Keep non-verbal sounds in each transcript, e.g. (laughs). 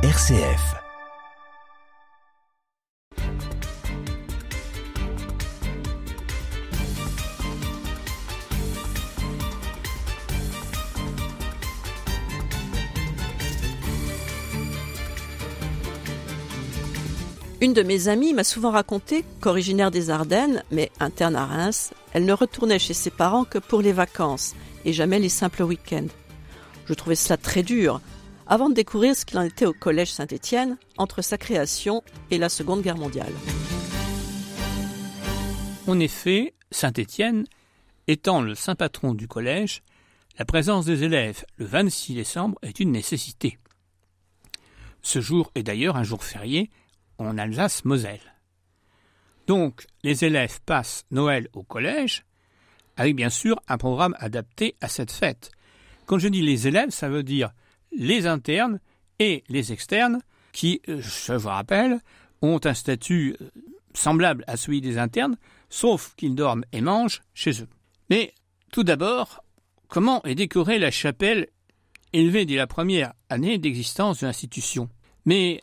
RCF. Une de mes amies m'a souvent raconté qu'originaire des Ardennes, mais interne à Reims, elle ne retournait chez ses parents que pour les vacances et jamais les simples week-ends. Je trouvais cela très dur, avant de découvrir ce qu'il en était au collège Saint-Étienne entre sa création et la Seconde Guerre mondiale. En effet, Saint-Étienne étant le saint patron du collège, la présence des élèves le 26 décembre est une nécessité. Ce jour est d'ailleurs un jour férié en Alsace-Moselle. Donc, les élèves passent Noël au collège, avec bien sûr un programme adapté à cette fête. Quand je dis les élèves, ça veut dire les internes et les externes, qui, euh, je vous rappelle, ont un statut euh, semblable à celui des internes, sauf qu'ils dorment et mangent chez eux. Mais tout d'abord, comment est décorée la chapelle élevée dès la première année d'existence de l'institution? Mais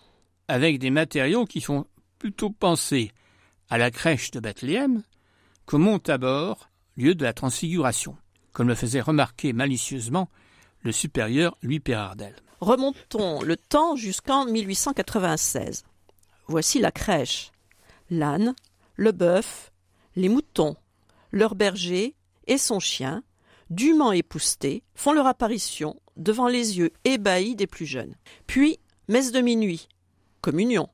avec des matériaux qui font plutôt penser à la crèche de Bethléem qu'au mont lieu de la transfiguration, comme le faisait remarquer malicieusement le supérieur Louis Pérardel. Remontons le temps jusqu'en 1896. Voici la crèche. L'âne, le bœuf, les moutons, leur berger et son chien, dûment époussetés, font leur apparition devant les yeux ébahis des plus jeunes. Puis, messe de minuit, communion.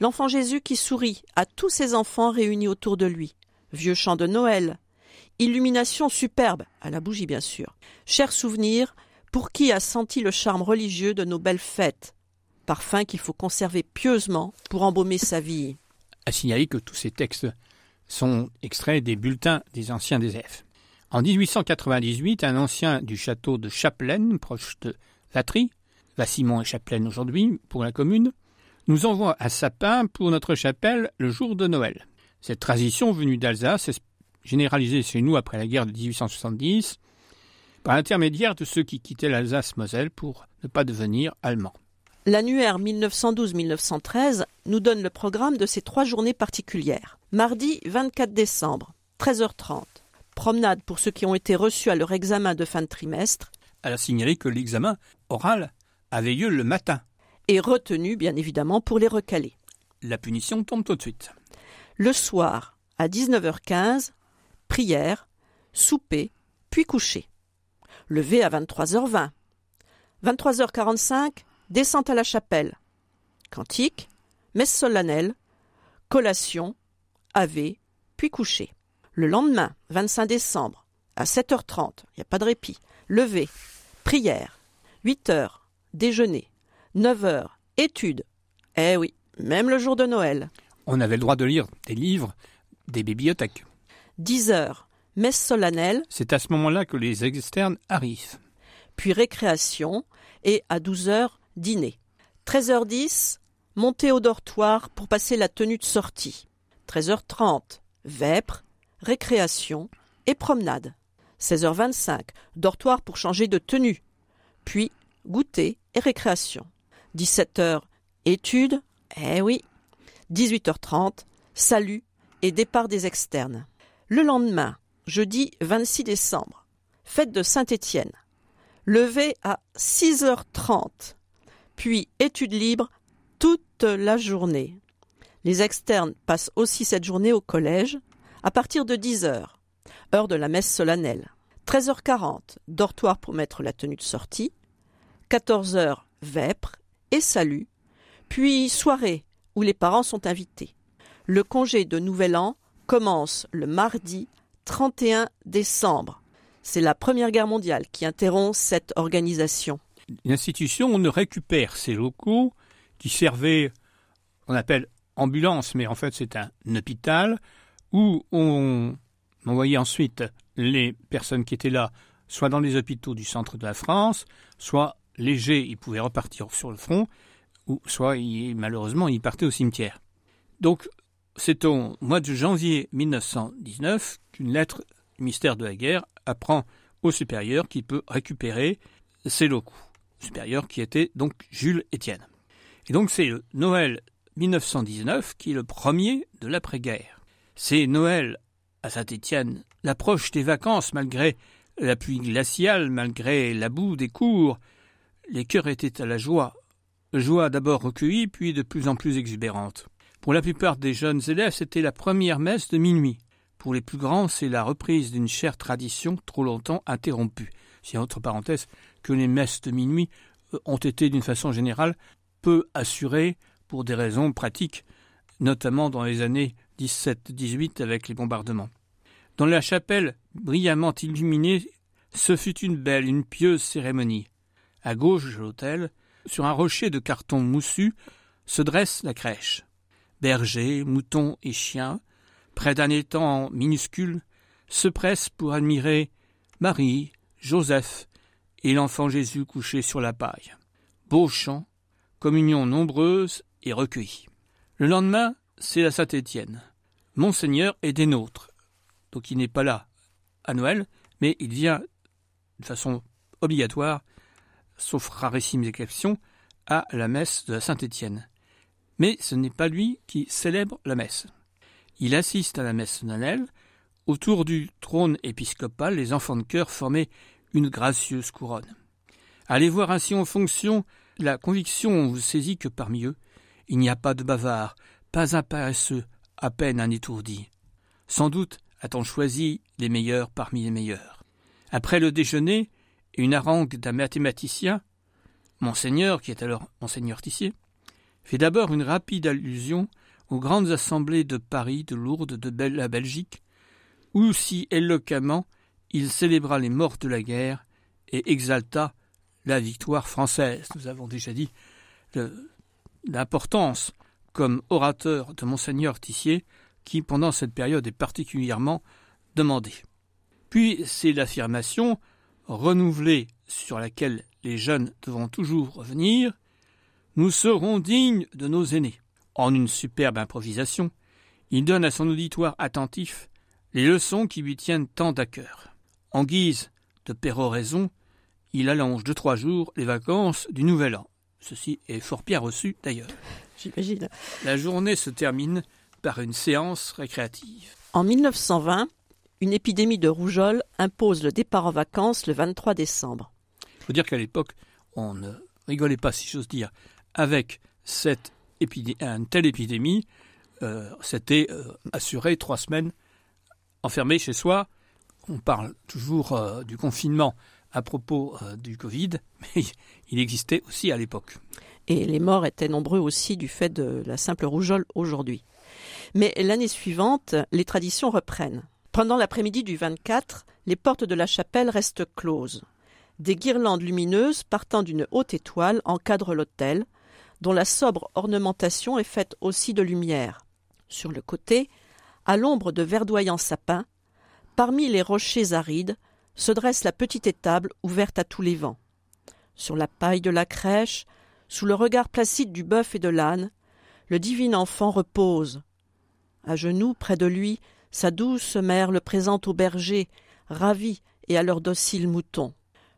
L'enfant Jésus qui sourit à tous ses enfants réunis autour de lui. Vieux chant de Noël. Illumination superbe, à la bougie bien sûr. Cher souvenir, pour qui a senti le charme religieux de nos belles fêtes. Parfum qu'il faut conserver pieusement pour embaumer sa vie. À signaler que tous ces textes sont extraits des bulletins des anciens des F. En 1898, un ancien du château de Chapelaine, proche de Vatry, Vassimon et Chapelaine aujourd'hui pour la commune, nous envoie un sapin pour notre chapelle le jour de Noël. Cette tradition venue d'Alsace est généralisée chez nous après la guerre de 1870 par l'intermédiaire de ceux qui quittaient l'Alsace-Moselle pour ne pas devenir allemands. L'annuaire 1912-1913 nous donne le programme de ces trois journées particulières. Mardi 24 décembre, 13h30. Promenade pour ceux qui ont été reçus à leur examen de fin de trimestre. Elle a signalé que l'examen oral avait lieu le matin. Et retenu, bien évidemment, pour les recaler. La punition tombe tout de suite. Le soir, à 19h15, prière, souper, puis coucher. Levé à 23h20. 23h45, descente à la chapelle. Cantique, messe solennelle, collation, ave, puis coucher. Le lendemain, 25 décembre, à 7h30, il n'y a pas de répit, levé, prière, 8h, déjeuner, 9h, études. Eh oui, même le jour de Noël. On avait le droit de lire des livres des bibliothèques. 10h, messe solennelle. C'est à ce moment-là que les externes arrivent. Puis récréation et à 12h, dîner. 13h10, montée au dortoir pour passer la tenue de sortie. 13h30, vêpres, récréation et promenade. 16h25, dortoir pour changer de tenue. Puis goûter et récréation. 17h, études. Eh oui. 18h30, salut et départ des externes. Le lendemain, jeudi 26 décembre, fête de Saint-Étienne. Levé à 6h30, puis études libres toute la journée. Les externes passent aussi cette journée au collège à partir de 10h, heure de la messe solennelle. 13h40, dortoir pour mettre la tenue de sortie. 14h, vêpres et salut. Puis soirée où les parents sont invités. Le congé de Nouvel An commence le mardi 31 décembre. C'est la Première Guerre mondiale qui interrompt cette organisation. L'institution ne récupère ces locaux qui servaient, on appelle ambulance, mais en fait c'est un hôpital, où on envoyait ensuite les personnes qui étaient là, soit dans les hôpitaux du centre de la France, soit légers, ils pouvaient repartir sur le front, ou soit malheureusement ils partaient au cimetière. Donc c'est au mois de janvier 1919 qu'une lettre du ministère de la Guerre apprend au supérieur qui peut récupérer ses locaux. supérieur qui était donc Jules Étienne. Et donc c'est Noël 1919 qui est le premier de l'après-guerre. C'est Noël à Saint-Étienne, l'approche des vacances malgré la pluie glaciale, malgré la boue des cours. Les cœurs étaient à la joie, joie d'abord recueillie, puis de plus en plus exubérante. Pour la plupart des jeunes élèves, c'était la première messe de minuit. Pour les plus grands, c'est la reprise d'une chère tradition trop longtemps interrompue. C'est entre parenthèses que les messes de minuit euh, ont été d'une façon générale peu assurées pour des raisons pratiques, notamment dans les années 17-18 avec les bombardements. Dans la chapelle brillamment illuminée, ce fut une belle, une pieuse cérémonie. À gauche de l'autel, sur un rocher de carton moussu, se dresse la crèche. Bergers, moutons et chiens, près d'un étang minuscule, se pressent pour admirer Marie, Joseph et l'enfant Jésus couché sur la paille. Beau chant, communion nombreuse et recueillie. Le lendemain, c'est la Saint-Étienne. Monseigneur est des nôtres. Donc il n'est pas là à Noël, mais il vient de façon obligatoire, sauf rarissime exception, à la messe de la Saint-Étienne. Mais ce n'est pas lui qui célèbre la messe. Il assiste à la messe solennelle. Autour du trône épiscopal, les enfants de chœur formaient une gracieuse couronne. Allez voir ainsi en fonction la conviction vous saisit que parmi eux, il n'y a pas de bavard, pas un paresseux, à peine un étourdi. Sans doute a-t-on choisi les meilleurs parmi les meilleurs. Après le déjeuner, une harangue d'un mathématicien, Monseigneur, qui est alors Monseigneur Tissier, fait d'abord une rapide allusion aux grandes assemblées de Paris, de Lourdes, de la Belgique, où si éloquemment il célébra les morts de la guerre et exalta la victoire française. Nous avons déjà dit l'importance comme orateur de monseigneur Tissier, qui pendant cette période est particulièrement demandé. Puis c'est l'affirmation renouvelée sur laquelle les jeunes devront toujours revenir Nous serons dignes de nos aînés. En une superbe improvisation, il donne à son auditoire attentif les leçons qui lui tiennent tant à cœur. En guise de péroraison, il allonge de trois jours les vacances du Nouvel An. Ceci est fort bien reçu d'ailleurs. J'imagine. La journée se termine par une séance récréative. En 1920, une épidémie de rougeole impose le départ en vacances le 23 décembre. Il faut dire qu'à l'époque, on ne rigolait pas, si j'ose dire, avec cette une telle épidémie, euh, c'était euh, assuré trois semaines enfermé chez soi. On parle toujours euh, du confinement à propos du Covid, (laughs) mais il existait aussi à l'époque. Et les morts étaient nombreux aussi du fait de la simple rougeole aujourd'hui. Mais l'année suivante, les traditions reprennent. Pendant l'après-midi du 24, les portes de la chapelle restent closes. Des guirlandes lumineuses partant d'une haute étoile encadrent l'autel, dont la sobre ornementation est faite aussi de lumière. Sur le côté, à l'ombre de verdoyants sapins, parmi les rochers arides, se dresse la petite étable ouverte à tous les vents. Sur la paille de la crèche, sous le regard placide du bœuf et de l'âne, le divin enfant repose. À genoux, près de lui, sa douce mère le présente aux bergers, ravis et à leurs dociles moutons.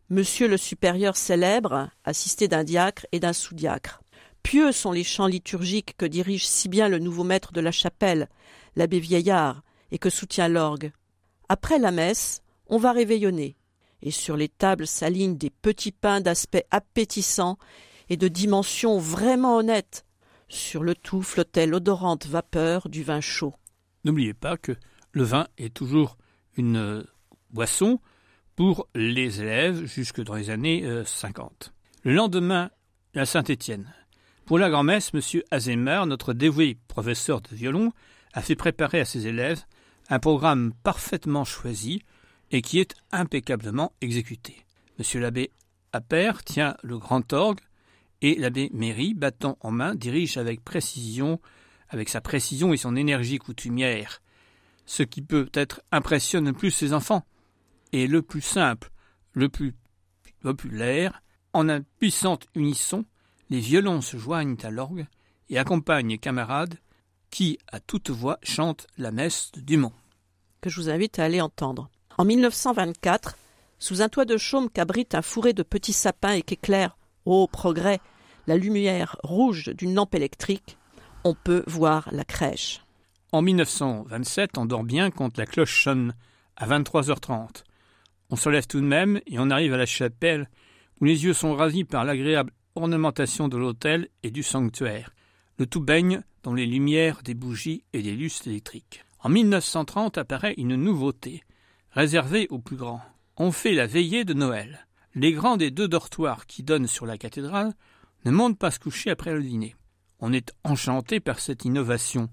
Monsieur le supérieur célèbre, assisté d'un diacre et d'un sous-diacre. Pieux sont les chants liturgiques que dirige si bien le nouveau maître de la chapelle, l'abbé Vieillard, et que soutient l'orgue. Après la messe, on va réveillonner, et sur les tables s'alignent des petits pains d'aspect appétissant et de dimension vraiment honnête. Sur le tout flottait l'odorante vapeur du vin chaud. N'oubliez pas que le vin est toujours une euh, boisson pour les élèves jusque dans les années 50. Euh, le lendemain, la Saint-Étienne. Pour la grand-messe, M. Azemar, notre dévoué professeur de violon, a fait préparer à ses élèves un programme parfaitement choisi et qui est impeccablement exécuté. M. l'abbé Appert tient le grand orgue et l'abbé Méry, bâton en main, dirige avec précision, avec sa précision et son énergie coutumière, ce qui peut-être impressionne le plus ses enfants, et le plus simple, le plus populaire, en un puissant unisson, les violons se joignent à l'orgue et accompagnent les camarades qui, à toute voix, chantent la messe de Dumont. Que je vous invite à aller entendre. En 1924, sous un toit de chaume qu'abrite un fourré de petits sapins et qu'éclaire, ô progrès, la lumière rouge d'une lampe électrique, on peut voir la crèche. En 1927, on dort bien quand la cloche sonne à 23h30. On se lève tout de même et on arrive à la chapelle où les yeux sont ravis par l'agréable ornementation de l'autel et du sanctuaire. Le tout baigne dans les lumières des bougies et des lustres électriques. En 1930 apparaît une nouveauté, réservée aux plus grands. On fait la veillée de Noël. Les grands des deux dortoirs qui donnent sur la cathédrale ne montent pas se coucher après le dîner. On est enchanté par cette innovation.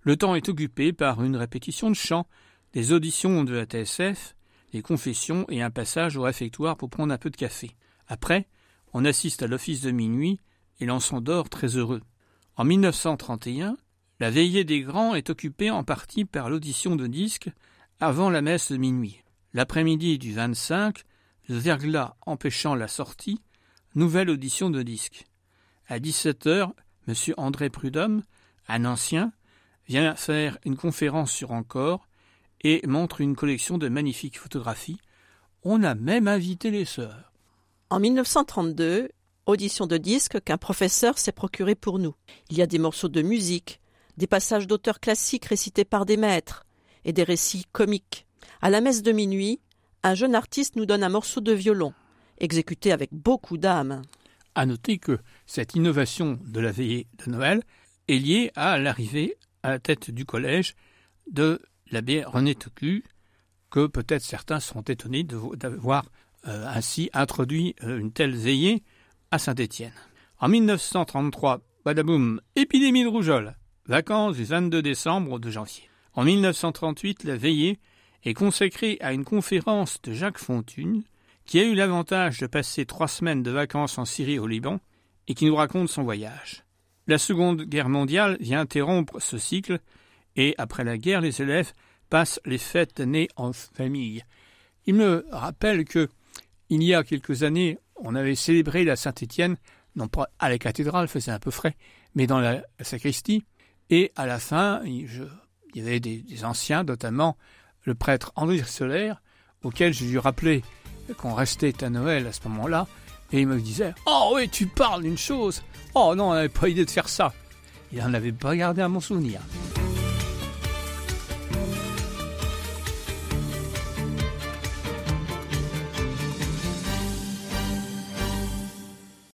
Le temps est occupé par une répétition de chants, des auditions de la TSF, des confessions et un passage au réfectoire pour prendre un peu de café. Après, on assiste à l'office de minuit et l'on s'endort très heureux. En 1931, la veillée des grands est occupée en partie par l'audition de disques avant la messe de minuit. L'après-midi du 25, le verglas empêchant la sortie, nouvelle audition de disques. À 17 heures, M. André Prudhomme, un ancien, vient faire une conférence sur Encore et montre une collection de magnifiques photographies. On a même invité les sœurs. En 1932, audition de disque qu'un professeur s'est procuré pour nous. Il y a des morceaux de musique, des passages d'auteurs classiques récités par des maîtres, et des récits comiques. À la messe de minuit, un jeune artiste nous donne un morceau de violon, exécuté avec beaucoup d'âme. À noter que cette innovation de la veillée de Noël est liée à l'arrivée à la tête du collège de l'abbé René Tocu, que peut-être certains seront étonnés d'avoir ainsi introduit euh, une telle veillée à Saint-Étienne. En 1933, badaboum, épidémie de rougeole, vacances du 22 décembre au 2 janvier. En 1938, la veillée est consacrée à une conférence de Jacques Fontune, qui a eu l'avantage de passer trois semaines de vacances en Syrie au Liban et qui nous raconte son voyage. La Seconde Guerre mondiale vient interrompre ce cycle et après la guerre, les élèves passent les fêtes nées en famille. Il me rappelle que il y a quelques années, on avait célébré la Saint-Étienne, non pas à la cathédrale, faisait un peu frais, mais dans la, sacristie. Et à la fin, il, y avait des, anciens, notamment le prêtre André Solaire, auquel je lui rappelais qu'on restait à Noël à ce moment-là, et il me disait Oh oui, tu parles d'une chose Oh non, on n'avait pas idée de faire ça. Il n'en avait pas gardé à mon souvenir.